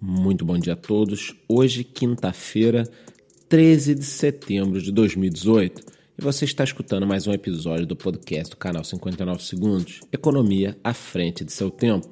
Muito bom dia a todos. Hoje, quinta-feira, 13 de setembro de 2018, e você está escutando mais um episódio do podcast do canal 59 Segundos Economia à frente de seu tempo.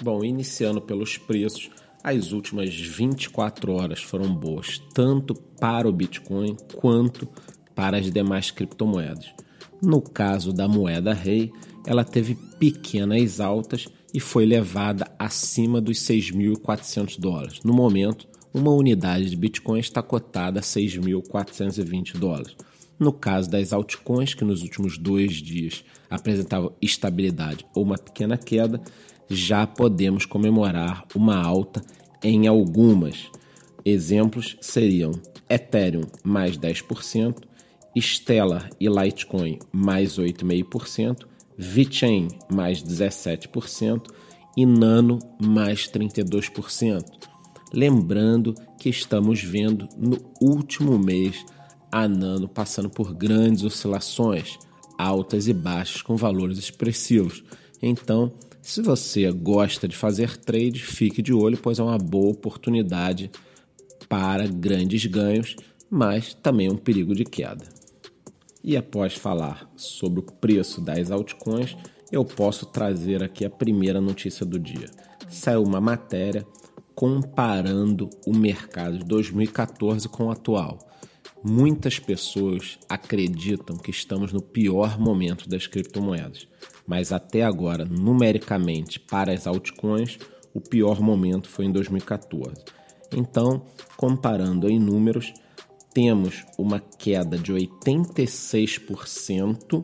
Bom, iniciando pelos preços, as últimas 24 horas foram boas, tanto para o Bitcoin quanto para as demais criptomoedas. No caso da moeda rei, ela teve pequenas altas e foi levada acima dos 6.400 dólares. No momento, uma unidade de Bitcoin está cotada a 6.420 dólares. No caso das altcoins, que nos últimos dois dias apresentavam estabilidade ou uma pequena queda, já podemos comemorar uma alta em algumas. Exemplos seriam Ethereum mais 10%, Stellar e Litecoin mais 8,5%, VeChain mais 17% e Nano mais 32%. Lembrando que estamos vendo no último mês a Nano passando por grandes oscilações, altas e baixas com valores expressivos. Então, se você gosta de fazer trade, fique de olho, pois é uma boa oportunidade para grandes ganhos, mas também um perigo de queda. E após falar sobre o preço das altcoins, eu posso trazer aqui a primeira notícia do dia. Saiu uma matéria comparando o mercado de 2014 com o atual. Muitas pessoas acreditam que estamos no pior momento das criptomoedas, mas até agora, numericamente, para as altcoins, o pior momento foi em 2014. Então, comparando em números, temos uma queda de 86%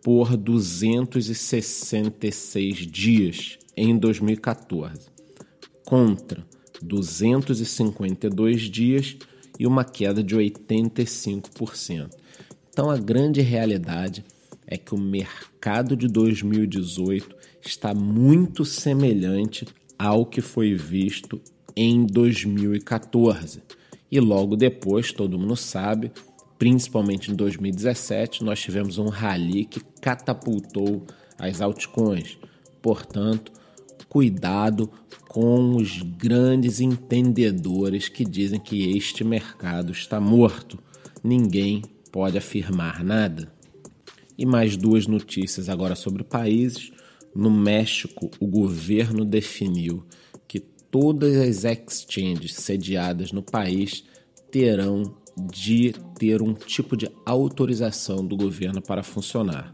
por 266 dias em 2014, contra 252 dias e uma queda de 85%. Então a grande realidade é que o mercado de 2018 está muito semelhante ao que foi visto em 2014 e logo depois, todo mundo sabe, principalmente em 2017, nós tivemos um rally que catapultou as altcoins. Portanto, cuidado com os grandes entendedores que dizem que este mercado está morto. Ninguém pode afirmar nada. E mais duas notícias agora sobre países. No México, o governo definiu todas as exchanges sediadas no país terão de ter um tipo de autorização do governo para funcionar.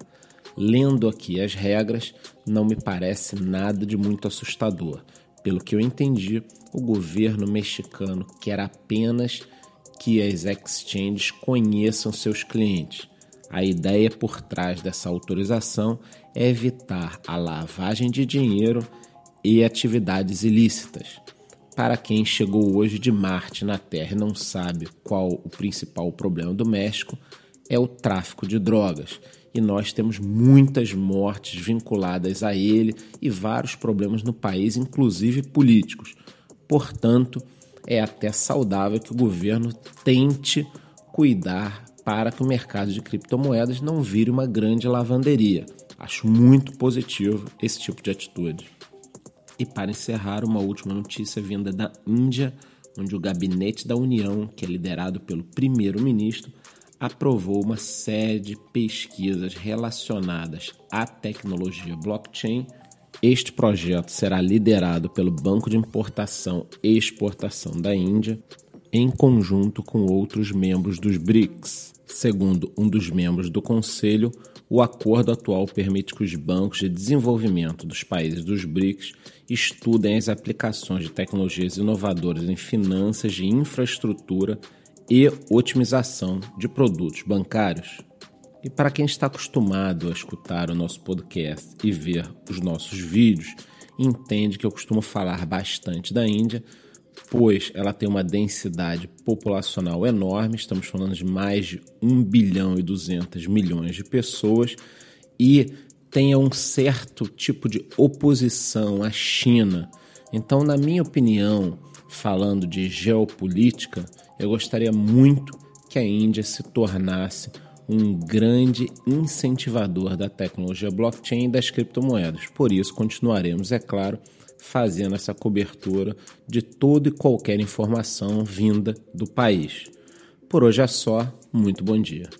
Lendo aqui as regras, não me parece nada de muito assustador. Pelo que eu entendi, o governo mexicano quer apenas que as exchanges conheçam seus clientes. A ideia por trás dessa autorização é evitar a lavagem de dinheiro e atividades ilícitas. Para quem chegou hoje de Marte na Terra e não sabe qual o principal problema do México, é o tráfico de drogas. E nós temos muitas mortes vinculadas a ele e vários problemas no país, inclusive políticos. Portanto, é até saudável que o governo tente cuidar para que o mercado de criptomoedas não vire uma grande lavanderia. Acho muito positivo esse tipo de atitude. E para encerrar, uma última notícia vinda da Índia, onde o Gabinete da União, que é liderado pelo primeiro-ministro, aprovou uma série de pesquisas relacionadas à tecnologia blockchain. Este projeto será liderado pelo Banco de Importação e Exportação da Índia, em conjunto com outros membros dos BRICS. Segundo um dos membros do conselho, o acordo atual permite que os bancos de desenvolvimento dos países dos BRICS estudem as aplicações de tecnologias inovadoras em finanças de infraestrutura e otimização de produtos bancários. E para quem está acostumado a escutar o nosso podcast e ver os nossos vídeos, entende que eu costumo falar bastante da Índia pois ela tem uma densidade populacional enorme, estamos falando de mais de 1 bilhão e 200 milhões de pessoas, e tem um certo tipo de oposição à China. Então, na minha opinião, falando de geopolítica, eu gostaria muito que a Índia se tornasse um grande incentivador da tecnologia blockchain e das criptomoedas. Por isso, continuaremos, é claro, fazendo essa cobertura de toda e qualquer informação vinda do país. Por hoje é só, muito bom dia.